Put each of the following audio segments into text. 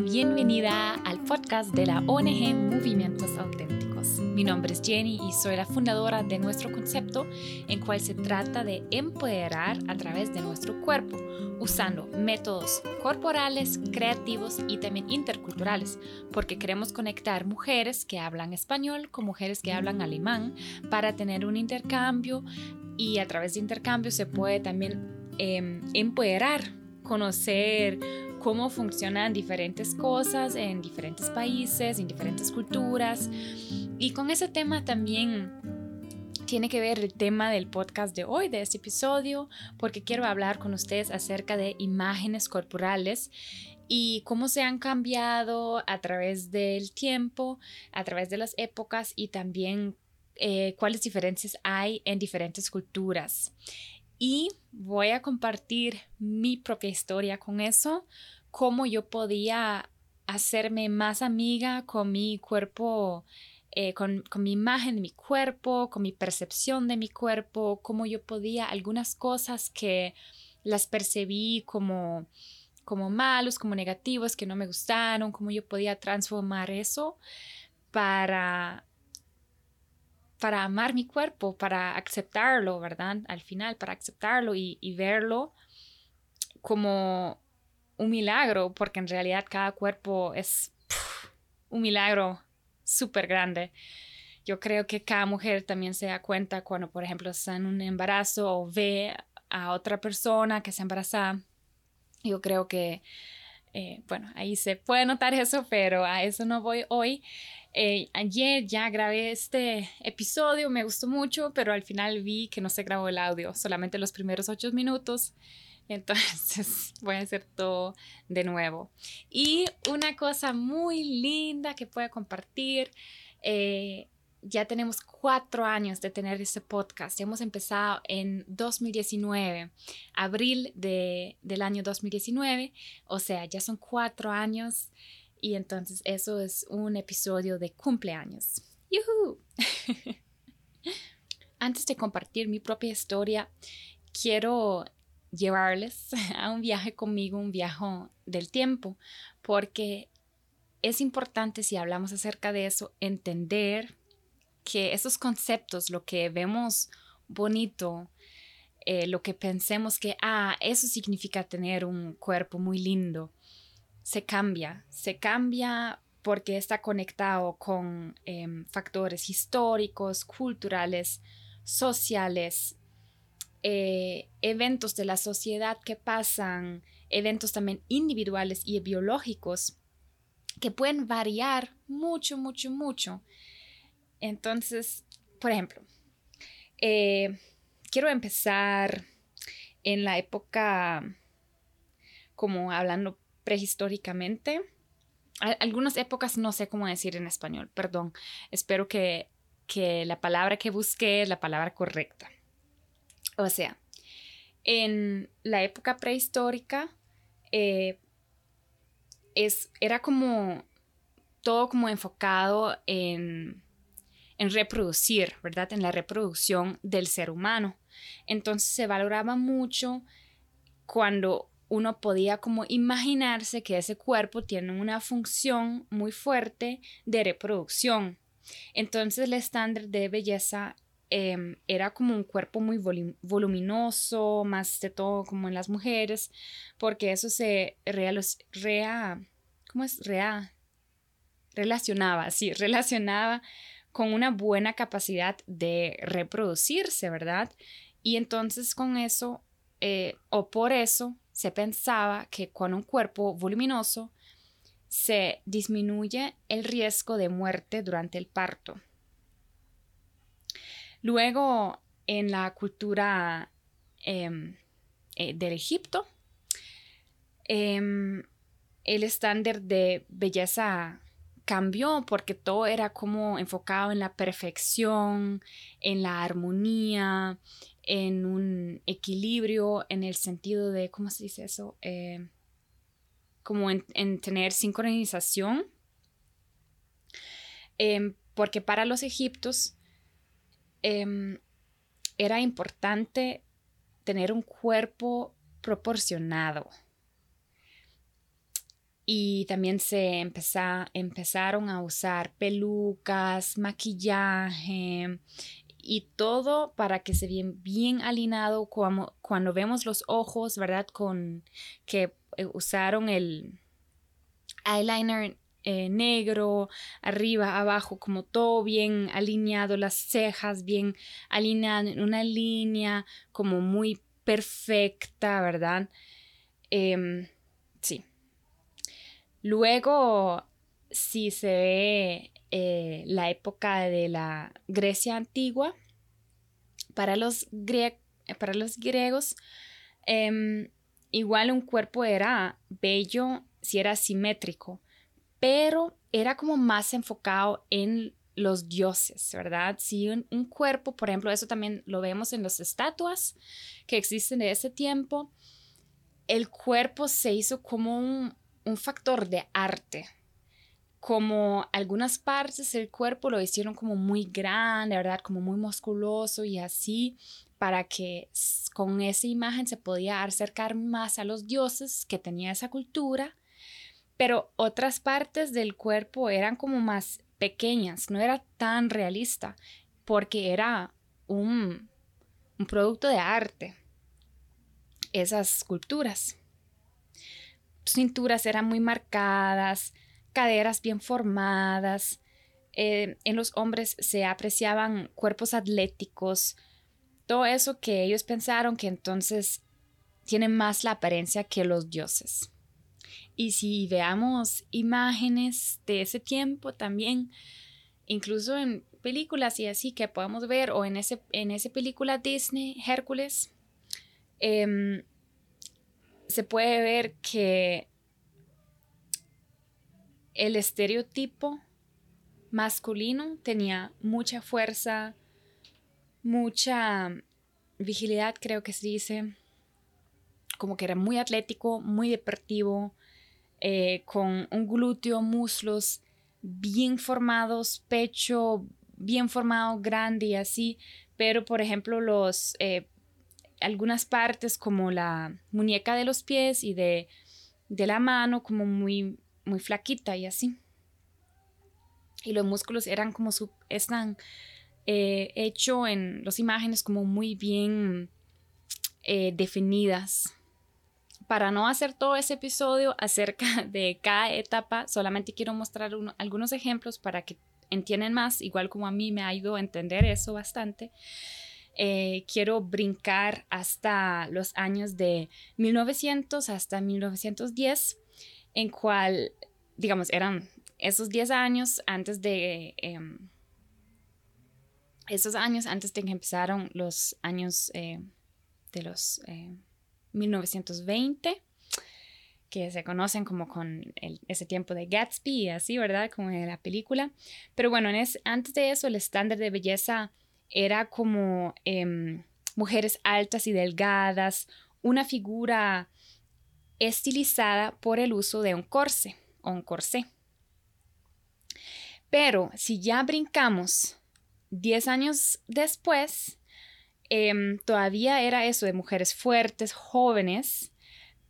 Bienvenida al podcast de la ONG Movimientos Auténticos. Mi nombre es Jenny y soy la fundadora de nuestro concepto en cual se trata de empoderar a través de nuestro cuerpo, usando métodos corporales, creativos y también interculturales, porque queremos conectar mujeres que hablan español con mujeres que hablan alemán para tener un intercambio y a través de intercambio se puede también em, empoderar, conocer cómo funcionan diferentes cosas en diferentes países, en diferentes culturas. Y con ese tema también tiene que ver el tema del podcast de hoy, de este episodio, porque quiero hablar con ustedes acerca de imágenes corporales y cómo se han cambiado a través del tiempo, a través de las épocas y también eh, cuáles diferencias hay en diferentes culturas y voy a compartir mi propia historia con eso, cómo yo podía hacerme más amiga con mi cuerpo, eh, con, mi imagen de mi cuerpo, con mi percepción de mi cuerpo, cómo yo podía algunas cosas que las percibí como como malos, como negativos, que no me gustaron, cómo yo podía transformar eso para para amar mi cuerpo, para aceptarlo, ¿verdad? Al final, para aceptarlo y, verlo como un milagro, porque en realidad cada cuerpo es un milagro súper grande. Yo creo que cada mujer también se da cuenta cuando, por ejemplo, está en un embarazo o ve a otra persona que se embaraza. Yo creo que, eh, bueno, ahí se puede notar eso, pero a eso no voy hoy. Eh, ayer ya grabé este episodio, me gustó mucho, pero al final vi que no se grabó el audio, solamente los primeros ocho minutos. Entonces voy a hacer todo de nuevo. Y una cosa muy linda que puedo compartir. Eh, ya tenemos cuatro años de tener este podcast. hemos empezado en 2019, abril de, del año 2019. O sea, ya son cuatro años y entonces eso es un episodio de cumpleaños. ¡Yuhu! Antes de compartir mi propia historia, quiero llevarles a un viaje conmigo, un viaje del tiempo, porque es importante si hablamos acerca de eso, entender que esos conceptos, lo que vemos bonito, eh, lo que pensemos que, ah, eso significa tener un cuerpo muy lindo, se cambia, se cambia porque está conectado con em, factores históricos, culturales, sociales, eh, eventos de la sociedad que pasan, eventos también individuales y biológicos que pueden variar mucho, mucho, mucho. Entonces, por ejemplo, eh, quiero empezar en la época, como hablando prehistóricamente. Algunas épocas no sé cómo decir en español, perdón. Espero que, la palabra que busqué es la palabra correcta. O sea, en la época prehistórica eh, es, era como todo como enfocado en, en reproducir, ¿verdad? En la reproducción del ser humano. Entonces se valoraba mucho cuando uno podía como imaginarse que ese cuerpo tiene una función muy fuerte de reproducción. Entonces el estándar de belleza em, era como un cuerpo muy voluminoso, más de todo como en las mujeres, porque eso se rea, ¿cómo es? Rea, relacionaba, sí, relacionaba con una buena capacidad de reproducirse, ¿verdad? Y entonces con eso, eh, o por eso, se pensaba que con un cuerpo voluminoso se disminuye el riesgo de muerte durante el parto. Luego, en la cultura em, eh, del Egipto, em, el estándar de belleza cambió porque todo era como enfocado en la perfección, en la armonía, en un equilibrio en el sentido de, ¿cómo se dice eso? Eh, como en, tener sincronización. Em, porque para los egiptos em, era importante tener un cuerpo proporcionado. y también se empezaron a usar pelucas, maquillaje y todo para que se vean bien alineado cuando, cuando vemos los ojos, ¿verdad? Con que eh, usaron el eyeliner eh, negro, arriba, abajo, como todo bien alineado, las cejas bien alineadas en una línea como muy perfecta, ¿verdad? Em, sí. Luego, si se ve eh, la época de la Grecia antigua, para los, griegos, em, igual un cuerpo era bello si era simétrico, pero era como más enfocado en los dioses, ¿verdad? Si un, cuerpo, por ejemplo, eso también lo vemos en las estatuas que existen de ese tiempo, el cuerpo se hizo como un factor de arte, como algunas partes del cuerpo lo hicieron como muy grande, ¿verdad? Como muy musculoso y así, para que con esa imagen se podía acercar más a los dioses que tenía esa cultura, pero otras partes del cuerpo eran como más pequeñas, no era tan realista, porque era un, un producto de arte, esas esculturas. Cinturas eran muy marcadas, caderas bien formadas. Eh, en los hombres se apreciaban cuerpos atléticos, todo eso que ellos pensaron que entonces tienen más la apariencia que los dioses. Y si veamos imágenes de ese tiempo también, incluso en películas y así que podemos ver, o en, ese, en esa película Disney, Hércules, em, se puede ver que el estereotipo masculino tenía mucha fuerza, mucha vigilidad, creo que se dice, como que era muy atlético, muy deportivo, eh, con un glúteo, muslos bien formados, pecho bien formado, grande y así, pero por ejemplo los eh, algunas partes como la muñeca de los pies y de, de la mano como muy muy flaquita y así. Y los músculos eran como su, están eh, hecho en las imágenes como muy bien eh, definidas. Para no hacer todo ese episodio acerca de cada etapa, solamente quiero mostrar algunos ejemplos para que entiendan más, igual como a mí me ha ido a entender eso bastante. Eh, quiero brincar hasta los años de 1900 hasta 1910 en cual, digamos, eran esos 10 años antes de... Em, esos años antes de que empezaron los años eh, de los 1920, eh, que se conocen como con ese tiempo de Gatsby y así, ¿verdad? Como en la película. Pero bueno, antes de eso el estándar de belleza era como em, mujeres altas y delgadas, una figura estilizada por el uso de un corse o un corsé. Pero si ya brincamos 10 años después, em, todavía era eso de mujeres fuertes, jóvenes,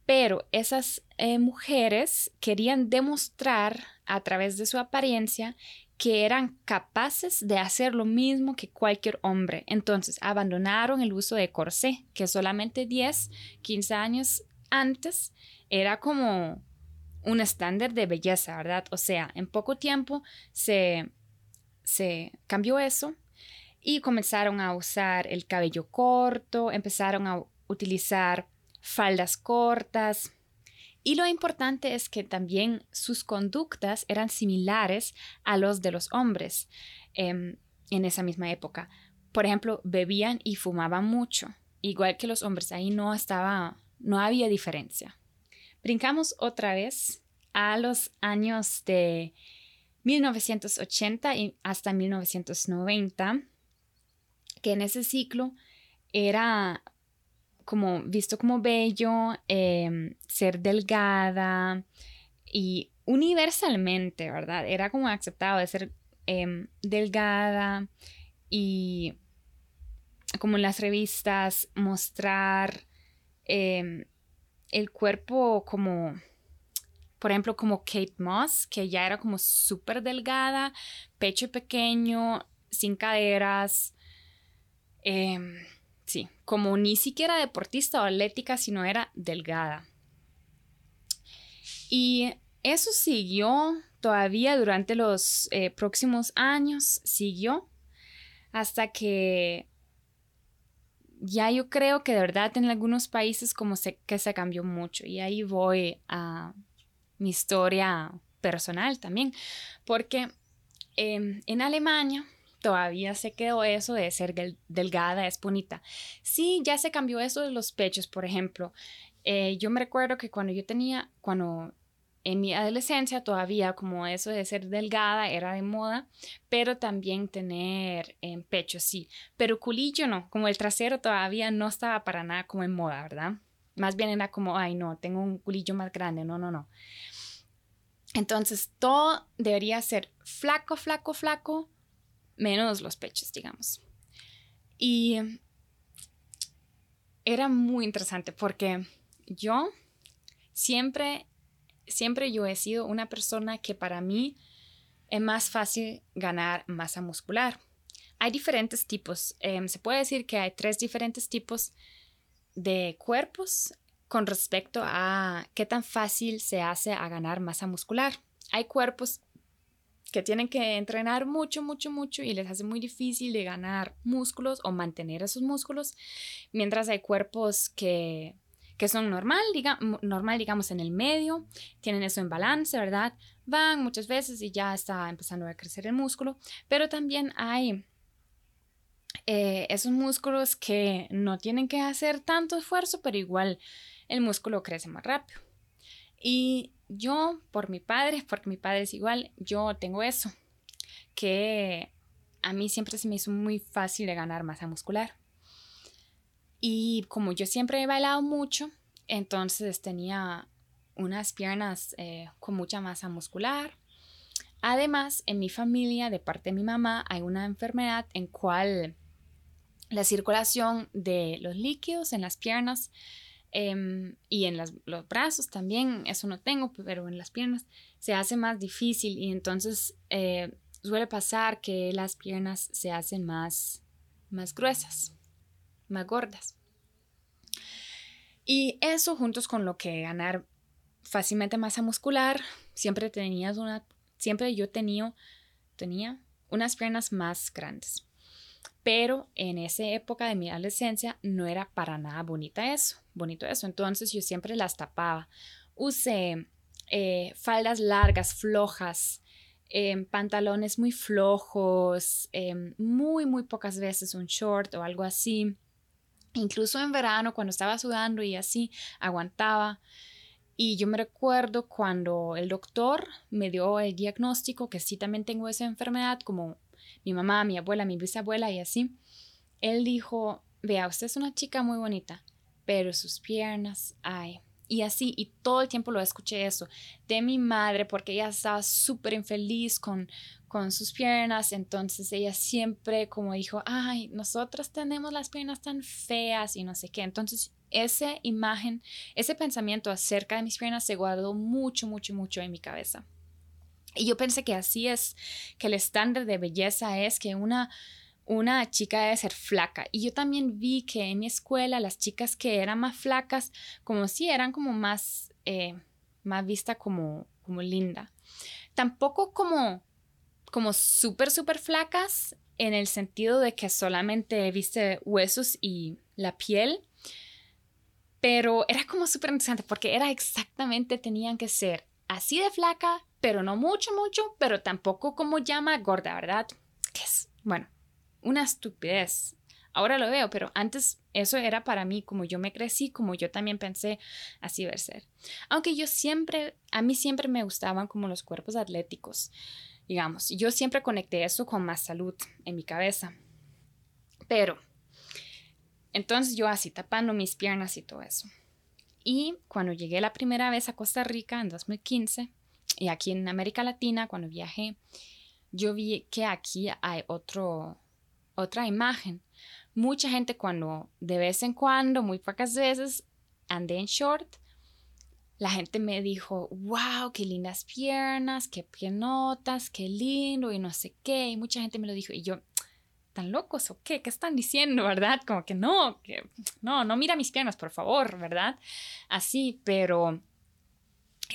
pero esas eh, mujeres querían demostrar a través de su apariencia que eran capaces de hacer lo mismo que cualquier hombre. Entonces abandonaron el uso de corsé, que solamente 10, 15 años antes era como un estándar de belleza, ¿verdad? O sea, en poco tiempo se, se cambió eso y comenzaron a usar el cabello corto, empezaron a utilizar faldas cortas. Y lo importante es que también sus conductas eran similares a los de los hombres em, en esa misma época. Por ejemplo, bebían y fumaban mucho, igual que los hombres. Ahí no estaba no había diferencia. Brincamos otra vez a los años de 1980 y hasta 1990, que en ese ciclo era como visto como bello, em, ser delgada y universalmente, ¿verdad? Era como aceptado de ser em, delgada y como en las revistas mostrar Em, el cuerpo como por ejemplo, como Kate Moss, que ya era como súper delgada, pecho pequeño, sin caderas. Em, sí, como ni siquiera deportista o atlética, sino era delgada. Y eso siguió todavía durante los eh, próximos años, siguió hasta que ya yo creo que de verdad en algunos países como se, que se cambió mucho y ahí voy a mi historia personal también, porque em, en Alemania todavía se quedó eso de ser delgada, es bonita. Sí, ya se cambió eso de los pechos, por ejemplo. Eh, yo me recuerdo que cuando yo tenía, cuando en mi adolescencia todavía como eso de ser delgada era de moda, pero también tener en eh, pecho, sí. Pero culillo no, como el trasero todavía no estaba para nada como en moda, ¿verdad? Más bien era como, ay no, tengo un culillo más grande, no, no, no. Entonces todo debería ser flaco, flaco, flaco, menos los pechos, digamos. Y era muy interesante porque yo siempre siempre yo he sido una persona que para mí es más fácil ganar masa muscular. Hay diferentes tipos. Em, se puede decir que hay tres diferentes tipos de cuerpos con respecto a qué tan fácil se hace a ganar masa muscular. Hay cuerpos que tienen que entrenar mucho, mucho, mucho y les hace muy difícil de ganar músculos o mantener esos músculos, mientras hay cuerpos que que son normal, normal, digamos, en el medio, tienen eso en balance, ¿verdad? Van muchas veces y ya está empezando a crecer el músculo, pero también hay eh, esos músculos que no tienen que hacer tanto esfuerzo, pero igual el músculo crece más rápido. Y yo, por mi padre, porque mi padre es igual, yo tengo eso, que a mí siempre se me hizo muy fácil de ganar masa muscular. Y como yo siempre he bailado mucho, entonces tenía unas piernas eh, con mucha masa muscular. Además, en mi familia, de parte de mi mamá, hay una enfermedad en cual la circulación de los líquidos en las piernas em, y en los brazos también, eso no tengo, pero en las piernas se hace más difícil y entonces eh, suele pasar que las piernas se hacen más, más gruesas más gordas. Y eso juntos con lo que ganar fácilmente masa muscular, siempre tenías una, siempre yo tenía, tenía unas piernas más grandes. Pero en esa época de mi adolescencia no era para nada bonita eso, bonito eso. Entonces yo siempre las tapaba. Usé eh, faldas largas, flojas, em, pantalones muy flojos, em, muy, muy pocas veces un short o algo así. Incluso en verano, cuando estaba sudando y así, aguantaba. Y yo me recuerdo cuando el doctor me dio el diagnóstico que sí también tengo esa enfermedad, como mi mamá, mi abuela, mi bisabuela y así. Él dijo, vea, usted es una chica muy bonita, pero sus piernas, ay, y así, y todo el tiempo lo escuché eso de mi madre, porque ella estaba súper infeliz con, con sus piernas, entonces ella siempre como dijo, ay, nosotras tenemos las piernas tan feas y no sé qué, entonces esa imagen, ese pensamiento acerca de mis piernas se guardó mucho, mucho, mucho en mi cabeza. Y yo pensé que así es, que el estándar de belleza es que una una chica debe ser flaca. Y yo también vi que en mi escuela las chicas que eran más flacas, como si eran como más, eh, más vista como, como linda. Tampoco como, como súper, súper flacas en el sentido de que solamente viste huesos y la piel. Pero era como súper interesante porque era exactamente, tenían que ser así de flaca, pero no mucho, mucho, pero tampoco como llama gorda, ¿verdad? Que es, bueno, una estupidez. Ahora lo veo, pero antes eso era para mí, como yo me crecí, como yo también pensé, así debe ser. Aunque yo siempre, a mí siempre me gustaban como los cuerpos atléticos, digamos. Yo siempre conecté eso con más salud en mi cabeza. Pero, entonces yo así tapando mis piernas y todo eso. Y cuando llegué la primera vez a Costa Rica en 2015, y aquí en América Latina, cuando viajé, yo vi que aquí hay otro, otra imagen. Mucha gente cuando de vez en cuando, muy pocas veces, ande en short, la gente me dijo, wow, qué lindas piernas, qué pienotas, qué lindo y no sé qué. Y mucha gente me lo dijo y yo, ¿tan locos o qué? ¿Qué están diciendo, verdad? Como que no, que no, no mira mis piernas, por favor, ¿verdad? Así, pero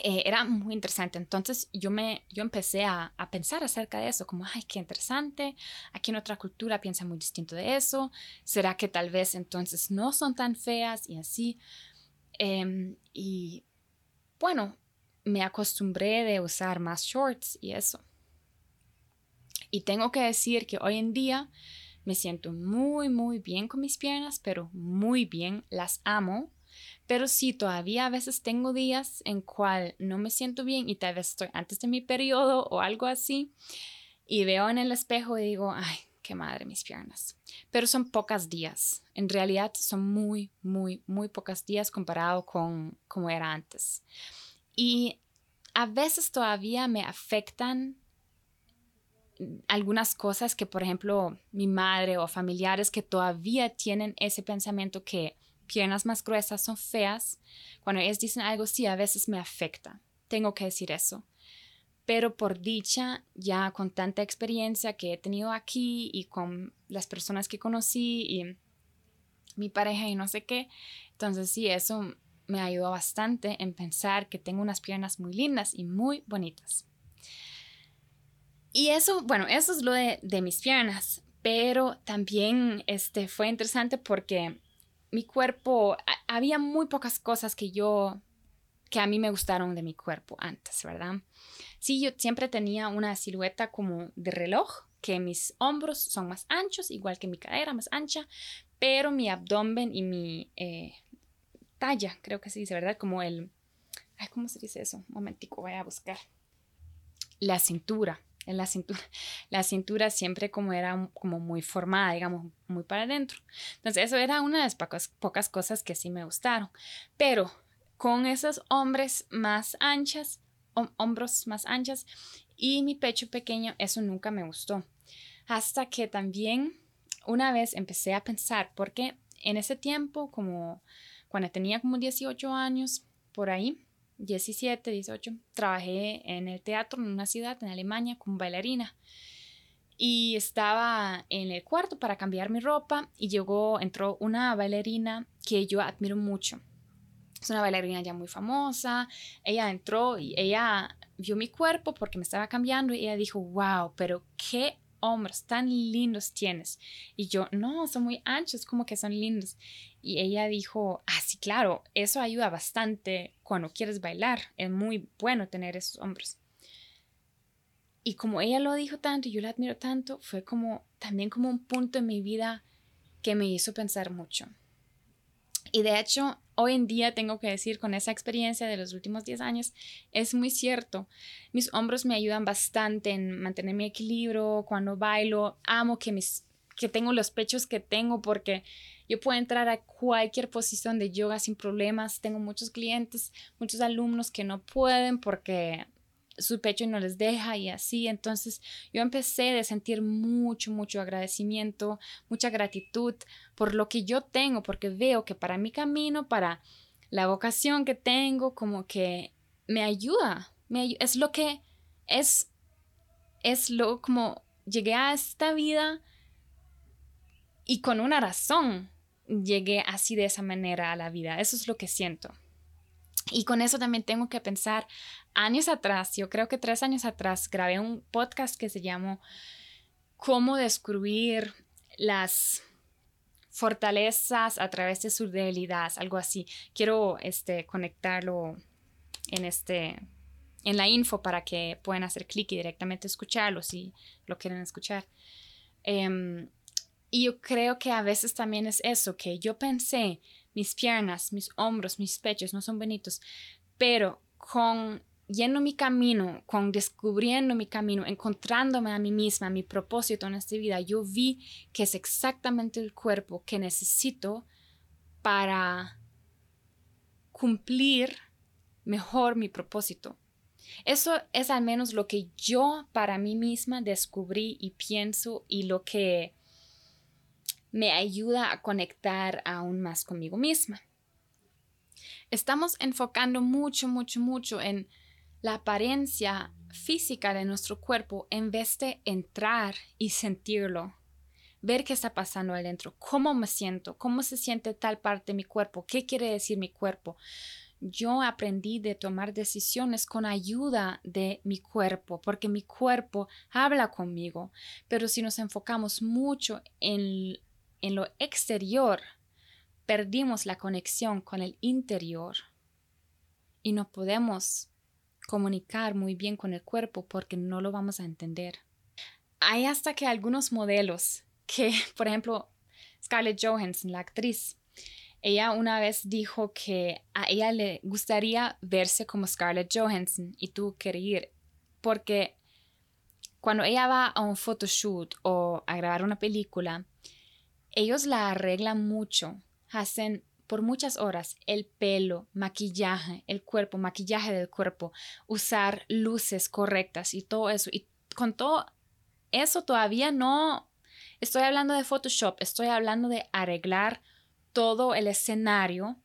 eh, era muy interesante. Entonces yo, me, yo empecé a, a, pensar acerca de eso, como, ay, qué interesante, aquí en otra cultura piensa muy distinto de eso, ¿será que tal vez entonces no son tan feas y así? Em, y bueno, me acostumbré de usar más shorts y eso. Y tengo que decir que hoy en día me siento muy, muy bien con mis piernas, pero muy bien, las amo. Pero sí, todavía a veces tengo días en cual no me siento bien y tal vez estoy antes de mi periodo o algo así y veo en el espejo y digo, ay, qué madre mis piernas. Pero son pocos días. En realidad son muy, muy, muy pocos días comparado con como era antes. Y a veces todavía me afectan algunas cosas que, por ejemplo, mi madre o familiares que todavía tienen ese pensamiento que piernas más gruesas son feas, cuando ellos dicen algo, sí, a veces me afecta. Tengo que decir eso. Pero por dicha, ya con tanta experiencia que he tenido aquí y con las personas que conocí y mi pareja y no sé qué, entonces sí, eso me ayudó bastante en pensar que tengo unas piernas muy lindas y muy bonitas. Y eso, bueno, eso es lo de, de mis piernas, pero también este, fue interesante porque mi cuerpo, había muy pocas cosas que yo, que a mí me gustaron de mi cuerpo antes, ¿verdad? Sí, yo siempre tenía una silueta como de reloj, que mis hombros son más anchos, igual que mi cadera más ancha, pero mi abdomen y mi eh, talla, creo que se dice, ¿verdad? Como el, ay, ¿cómo se dice eso? Un momentico, voy a buscar. La cintura en la cintura. La cintura siempre como era como muy formada, digamos, muy para adentro. Entonces eso era una de las pocas, pocas cosas que sí me gustaron. Pero con esos hombres más anchas, hombros más anchas y mi pecho pequeño, eso nunca me gustó. Hasta que también una vez empecé a pensar, porque en ese tiempo, como cuando tenía como 18 años, por ahí, 17, 18, trabajé en el teatro en una ciudad en Alemania como bailarina. Y estaba en el cuarto para cambiar mi ropa y llegó, entró una bailarina que yo admiro mucho. Es una bailarina ya muy famosa. Ella entró y ella vio mi cuerpo porque me estaba cambiando y ella dijo, wow, pero qué hombros tan lindos tienes. Y yo, no, son muy anchos, como que son lindos. Y ella dijo, ah, sí, claro, eso ayuda bastante cuando quieres bailar. Es muy bueno tener esos hombros. Y como ella lo dijo tanto y yo la admiro tanto, fue como también como un punto en mi vida que me hizo pensar mucho. Y de hecho, hoy en día tengo que decir, con esa experiencia de los últimos 10 años, es muy cierto. Mis hombros me ayudan bastante en mantener mi equilibrio cuando bailo. Amo que, mis, que tengo los pechos que tengo porque yo puedo entrar a cualquier posición de yoga sin problemas. Tengo muchos clientes, muchos alumnos que no pueden porque su pecho no les deja y así. Entonces yo empecé de sentir mucho, mucho agradecimiento, mucha gratitud por lo que yo tengo, porque veo que para mi camino, para la vocación que tengo, como que me ayuda, me es lo que es, es lo como llegué a esta vida y con una razón llegué así de esa manera a la vida. Eso es lo que siento. Y con eso también tengo que pensar, años atrás, yo creo que tres años atrás, grabé un podcast que se llamó Cómo descubrir las fortalezas a través de sus debilidades, algo así. Quiero este, conectarlo en, este, en la info para que puedan hacer clic y directamente escucharlo si lo quieren escuchar. Em, y yo creo que a veces también es eso, que yo pensé, mis piernas, mis hombros, mis pechos no son bonitos, pero con yendo mi camino, con descubriendo mi camino, encontrándome a mí misma, mi propósito en esta vida, yo vi que es exactamente el cuerpo que necesito para cumplir mejor mi propósito. Eso es al menos lo que yo para mí misma descubrí y pienso y lo que me ayuda a conectar aún más conmigo misma. estamos enfocando mucho, mucho, mucho en la apariencia física de nuestro cuerpo en vez de entrar y sentirlo, ver qué está pasando adentro, cómo me siento, cómo se siente tal parte de mi cuerpo, qué quiere decir mi cuerpo. Yo aprendí de tomar decisiones con ayuda de mi cuerpo, porque mi cuerpo habla conmigo. Pero si nos enfocamos mucho en, en lo exterior, perdimos la conexión con el interior y no podemos comunicar muy bien con el cuerpo porque no lo vamos a entender. Hay hasta que algunos modelos que, por ejemplo, Scarlett Johansson, la actriz, ella una vez dijo que a ella le gustaría verse como Scarlett Johansson y tuvo que ir porque cuando ella va a un photoshoot o a grabar una película, ellos la arreglan mucho, hacen por muchas horas el pelo, maquillaje, el cuerpo, maquillaje del cuerpo, usar luces correctas y todo eso. Y con todo eso todavía no estoy hablando de Photoshop, estoy hablando de arreglar todo el escenario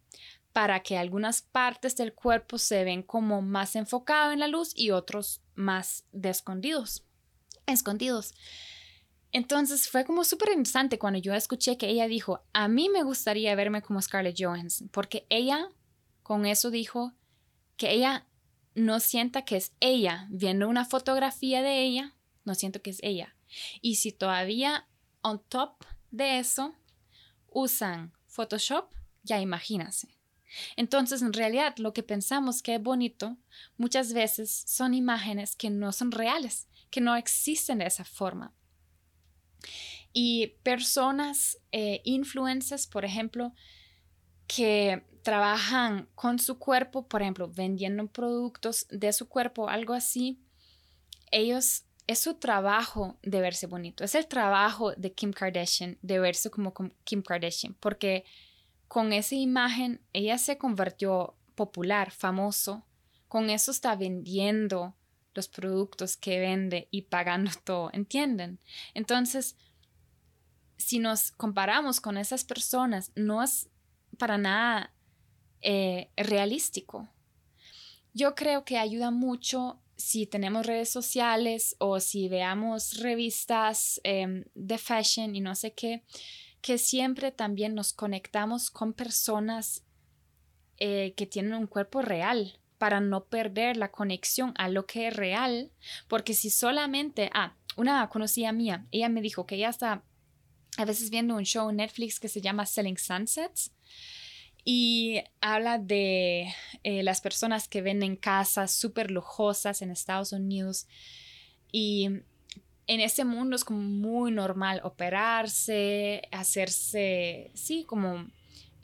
para que algunas partes del cuerpo se ven como más enfocado en la luz y otros más escondidos. Escondidos. Entonces fue como súper interesante cuando yo escuché que ella dijo, a mí me gustaría verme como Scarlett Johansson, porque ella con eso dijo que ella no sienta que es ella, viendo una fotografía de ella, no siento que es ella. Y si todavía on top de eso usan Photoshop, ya imagínase. Entonces, en realidad, lo que pensamos que es bonito muchas veces son imágenes que no son reales, que no existen de esa forma. Y personas, eh, influencers, por ejemplo, que trabajan con su cuerpo, por ejemplo, vendiendo productos de su cuerpo, algo así, ellos es su trabajo de verse bonito, es el trabajo de Kim Kardashian de verse como Kim Kardashian, porque con esa imagen ella se convirtió popular, famoso, con eso está vendiendo los productos que vende y pagando todo, ¿entienden? Entonces, si nos comparamos con esas personas, no es para nada eh, realístico. Yo creo que ayuda mucho si tenemos redes sociales o si veamos revistas em, de fashion y no sé qué, que siempre también nos conectamos con personas eh, que tienen un cuerpo real para no perder la conexión a lo que es real, porque si solamente, ah, una conocida mía, ella me dijo que ella está a veces viendo un show en Netflix que se llama Selling Sunsets y habla de eh, las personas que venden casas súper lujosas en Estados Unidos y en ese mundo es como muy normal operarse, hacerse, sí, como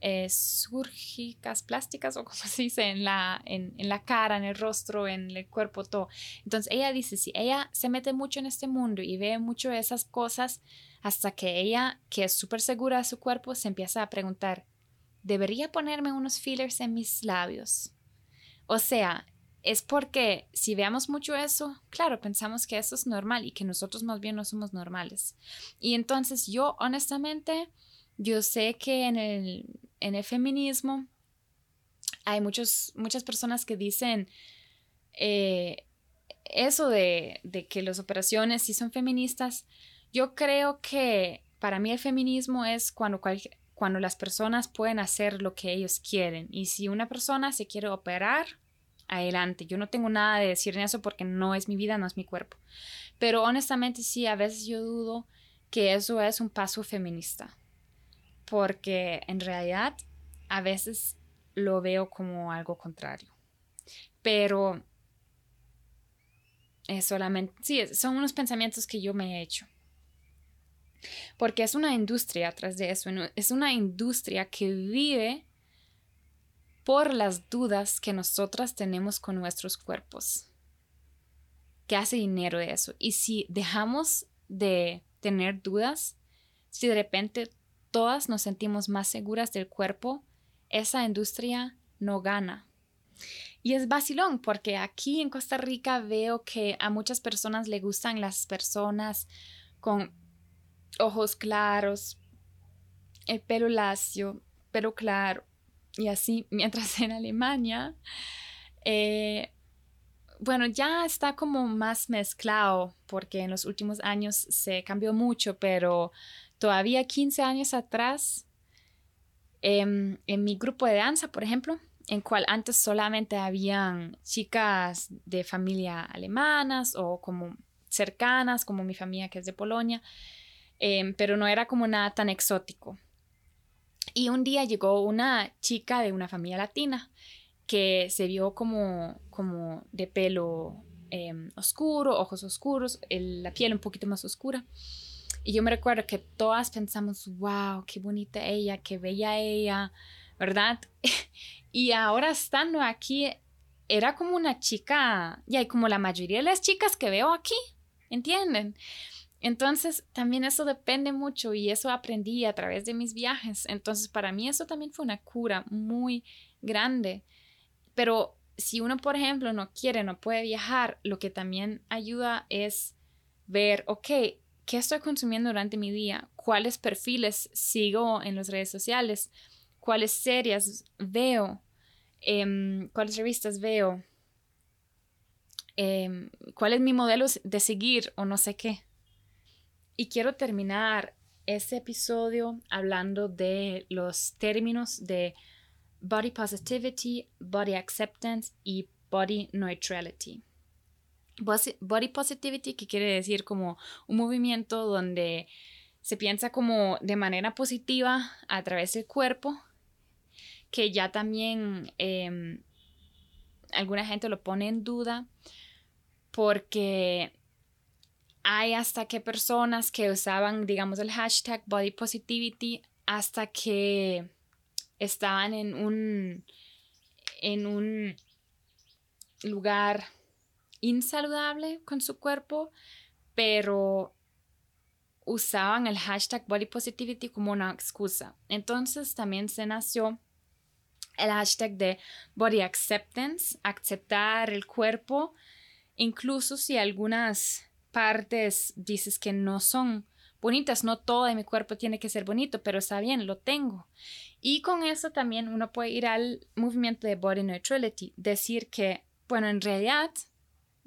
eh, surgicas plásticas o como se dice en la, en, en, la cara, en el rostro, en el cuerpo, todo. Entonces ella dice, si ella se mete mucho en este mundo y ve mucho de esas cosas, hasta que ella, que es súper segura de su cuerpo, se empieza a preguntar, debería ponerme unos fillers en mis labios. O sea, es porque si veamos mucho eso, claro, pensamos que eso es normal y que nosotros más bien no somos normales. Y entonces yo, honestamente, yo sé que en el, en el feminismo hay muchos, muchas personas que dicen eh, eso de, de que las operaciones sí son feministas. Yo creo que para mí el feminismo es cuando cuando las personas pueden hacer lo que ellos quieren. Y si una persona se quiere operar, adelante. Yo no tengo nada de decir en eso porque no es mi vida, no es mi cuerpo. Pero honestamente sí, a veces yo dudo que eso es un paso feminista. Porque en realidad a veces lo veo como algo contrario. Pero es solamente, sí, son unos pensamientos que yo me he hecho. Porque es una industria atrás de eso, es una industria que vive por las dudas que nosotras tenemos con nuestros cuerpos, que hace dinero de eso. Y si dejamos de tener dudas, si de repente todas nos sentimos más seguras del cuerpo, esa industria no gana. Y es vacilón porque aquí en Costa Rica veo que a muchas personas le gustan las personas con ojos claros, el pelo lacio, pelo claro, y así, mientras en Alemania, eh, bueno, ya está como más mezclado porque en los últimos años se cambió mucho, pero todavía 15 años atrás, em, en mi grupo de danza, por ejemplo, en cual antes solamente habían chicas de familia alemanas o como cercanas, como mi familia que es de Polonia, em, pero no era como nada tan exótico. Y un día llegó una chica de una familia latina que se vio como, como de pelo em, oscuro, ojos oscuros, la piel un poquito más oscura. Y yo me recuerdo que todas pensamos, wow, qué bonita ella, qué bella ella, ¿verdad? y ahora estando aquí, era como una chica, y hay como la mayoría de las chicas que veo aquí, ¿entienden? Entonces, también eso depende mucho y eso aprendí a través de mis viajes. Entonces, para mí eso también fue una cura muy grande. Pero si uno, por ejemplo, no quiere, no puede viajar, lo que también ayuda es ver, ok, ¿qué estoy consumiendo durante mi día? ¿Cuáles perfiles sigo en las redes sociales? ¿Cuáles series veo? Em, ¿Cuáles revistas veo? Em, ¿Cuál es mi modelo de seguir o no sé qué? Y quiero terminar este episodio hablando de los términos de body positivity, body acceptance y body neutrality. Body positivity, que quiere decir como un movimiento donde se piensa como de manera positiva a través del cuerpo, que ya también em, alguna gente lo pone en duda porque hay hasta que personas que usaban, digamos, el hashtag body positivity hasta que estaban en un, en un lugar insaludable con su cuerpo, pero usaban el hashtag body positivity como una excusa. Entonces también se nació el hashtag de body acceptance, aceptar el cuerpo, incluso si algunas partes dices que no son bonitas, no todo de mi cuerpo tiene que ser bonito, pero está bien, lo tengo. Y con eso también uno puede ir al movimiento de body neutrality, decir que, bueno, en realidad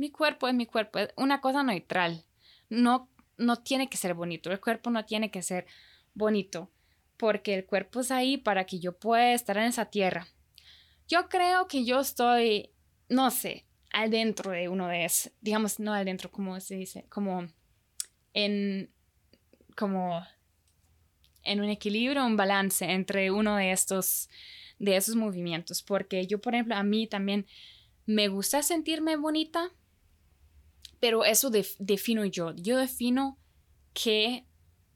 mi cuerpo es mi cuerpo, es una cosa neutral, no, no tiene que ser bonito, el cuerpo no tiene que ser bonito, porque el cuerpo es ahí para que yo pueda estar en esa tierra. Yo creo que yo estoy, no sé, adentro de uno de esos, digamos, no adentro, como se dice, como en, como en un equilibrio, un balance entre uno de estos, de esos movimientos, porque yo, por ejemplo, a mí también me gusta sentirme bonita, pero eso defino yo, yo defino que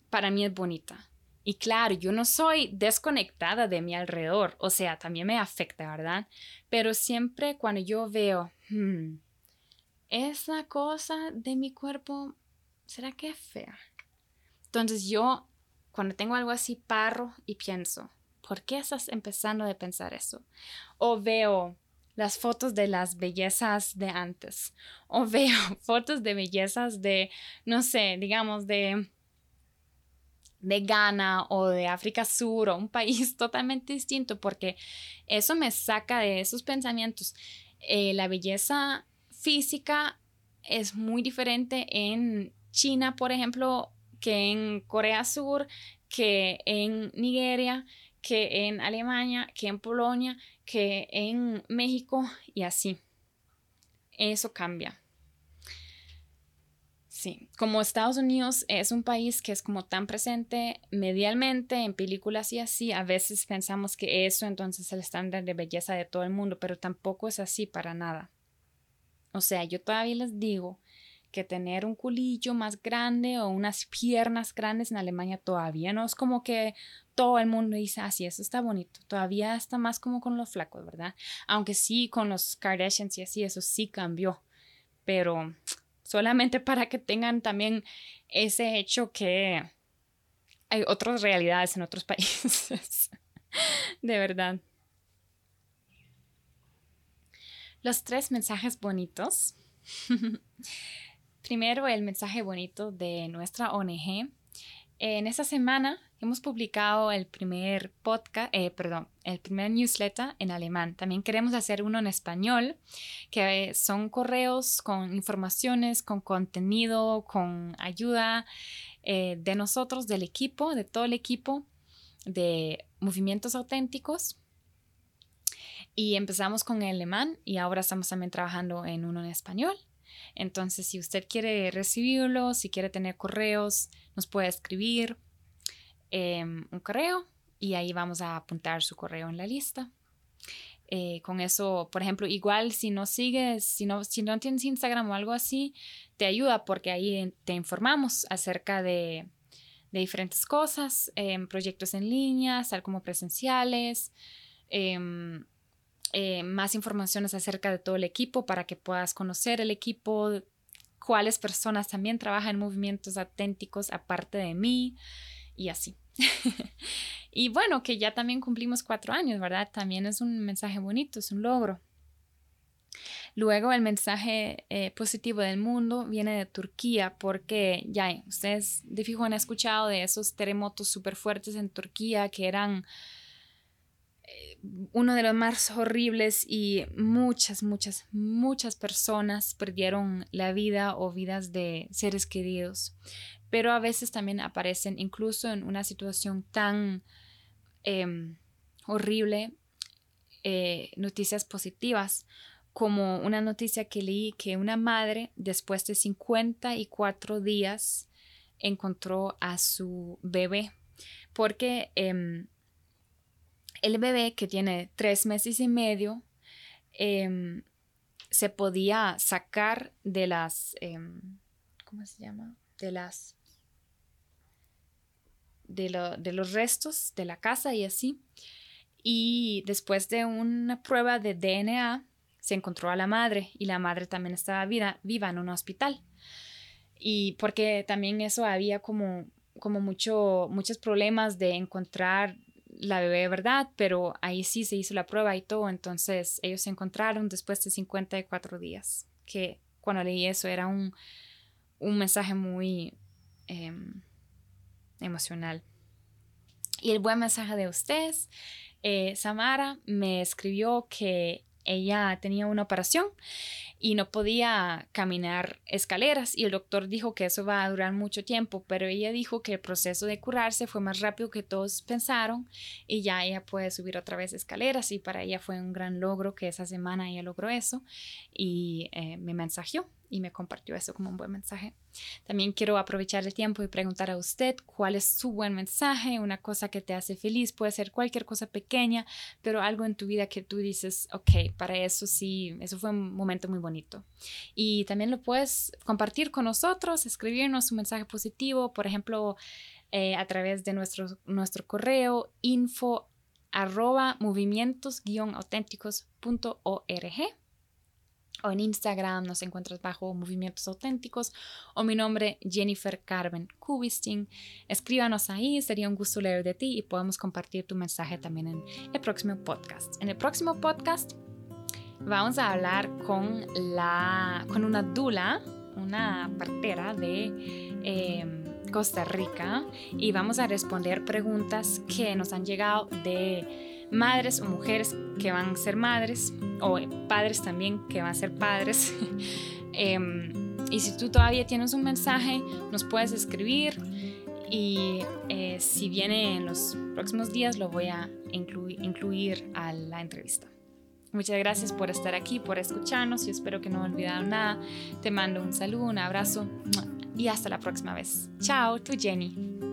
para mí es bonita. Y claro, yo no soy desconectada de mi alrededor, o sea, también me afecta, ¿verdad? Pero siempre cuando yo veo, hmm, esa cosa de mi cuerpo, ¿será que es fea? Entonces yo, cuando tengo algo así, paro y pienso, ¿por qué estás empezando a pensar eso? O veo las fotos de las bellezas de antes, o veo fotos de bellezas de, no sé, digamos, de de Ghana o de África Sur o un país totalmente distinto, porque eso me saca de esos pensamientos. Eh, la belleza física es muy diferente en China, por ejemplo, que en Corea Sur, que en Nigeria, que en Alemania, que en Polonia, que en México y así. Eso cambia. Sí, como Estados Unidos es un país que es como tan presente medialmente en películas y así, a veces pensamos que eso entonces es el estándar de belleza de todo el mundo, pero tampoco es así para nada. O sea, yo todavía les digo que tener un culillo más grande o unas piernas grandes en Alemania todavía no es como que todo el mundo dice, así, ah, eso está bonito. Todavía está más como con los flacos, ¿verdad? Aunque sí, con los Kardashians y así, eso sí cambió. Pero solamente para que tengan también ese hecho que hay otras realidades en otros países. de verdad. Los tres mensajes bonitos. Primero, el mensaje bonito de nuestra ONG En esta semana hemos publicado el primer podcast, eh, perdón, el primer newsletter en alemán. También queremos hacer uno en español, que son correos con informaciones, con contenido, con ayuda eh, de nosotros, del equipo, de todo el equipo de movimientos auténticos. Y empezamos con el alemán y ahora estamos también trabajando en uno en español. Entonces, si usted quiere recibirlo, si quiere tener correos, nos puede escribir em, un correo y ahí vamos a apuntar su correo en la lista. Eh, con eso, por ejemplo, igual si no sigues, si no, si no tienes Instagram o algo así, te ayuda porque ahí te informamos acerca de, diferentes cosas, em, proyectos en línea, tal como presenciales, em, eh, más informaciones acerca de todo el equipo para que puedas conocer el equipo, cuáles personas también trabajan en movimientos auténticos aparte de mí y así. y bueno, que ya también cumplimos cuatro años, ¿verdad? También es un mensaje bonito, es un logro. Luego el mensaje eh, positivo del mundo viene de Turquía porque ya ustedes de fijo han escuchado de esos terremotos súper fuertes en Turquía que eran uno de los más horribles y muchas, muchas, muchas personas perdieron la vida o vidas de seres queridos. Pero a veces también aparecen, incluso en una situación tan em, horrible, eh, noticias positivas, como una noticia que leí que una madre, después de 54 días, encontró a su bebé, porque em, el bebé que tiene tres meses y medio em, se podía sacar de las, ¿cómo se llama? De las, de, los restos de la casa y así. Y después de una prueba de DNA, se encontró a la madre y la madre también estaba viva, viva en un hospital. Y porque también eso había como, como mucho, muchos problemas de encontrar la bebé, ¿verdad? Pero ahí sí se hizo la prueba y todo, entonces ellos se encontraron después de 54 días, que cuando leí eso era un, mensaje muy em, emocional. Y el buen mensaje de ustedes, eh, Samara me escribió que ella tenía una operación y no podía caminar escaleras y el doctor dijo que eso va a durar mucho tiempo, pero ella dijo que el proceso de curarse fue más rápido que todos pensaron y ya ella puede subir otra vez escaleras y para ella fue un gran logro que esa semana ella logró eso y eh, me mensajeó y me compartió eso como un buen mensaje. También quiero aprovechar el tiempo y preguntar a usted cuál es su buen mensaje, una cosa que te hace feliz, puede ser cualquier cosa pequeña, pero algo en tu vida que tú dices, ok, para eso sí, eso fue un momento muy bonito. Y también lo puedes compartir con nosotros, escribirnos un mensaje positivo, por ejemplo, eh, a través de nuestro, nuestro correo info arroba movimientos-auténticos.org o en Instagram nos encuentras bajo Movimientos Auténticos o mi nombre Jennifer Carmen Kubistin. Escríbanos ahí, sería un gusto leer de ti y podemos compartir tu mensaje también en el próximo podcast. En el próximo podcast vamos a hablar con, la, con una dula, una partera de... Em, Costa Rica y vamos a responder preguntas que nos han llegado de madres o mujeres que van a ser madres o padres también que van a ser padres. Em, y si tú todavía tienes un mensaje, nos puedes escribir y eh, si viene en los próximos días lo voy a incluir a la entrevista. Muchas gracias por estar aquí, por escucharnos y espero que no he olvidado nada. Te mando un saludo, un abrazo y hasta la próxima vez. Chao, tu Jenny.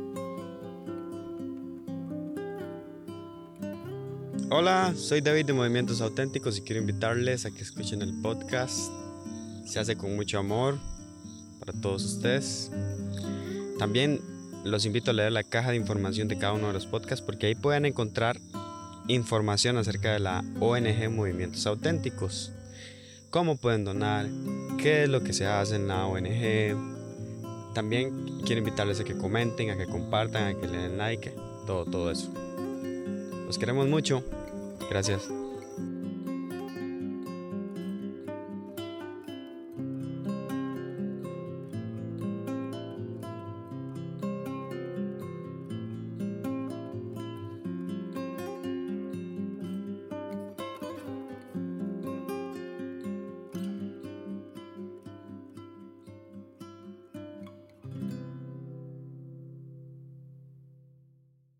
Hola, soy David de Movimientos Auténticos y quiero invitarles a que escuchen el podcast. Se hace con mucho amor para todos ustedes. También los invito a leer la caja de información de cada uno de los podcasts porque ahí pueden encontrar información acerca de la ONG Movimientos Auténticos. Cómo pueden donar, qué es lo que se hace en la ONG. También quiero invitarles a que comenten, a que compartan, a que le den like, todo, todo eso. Los queremos mucho. Gracias.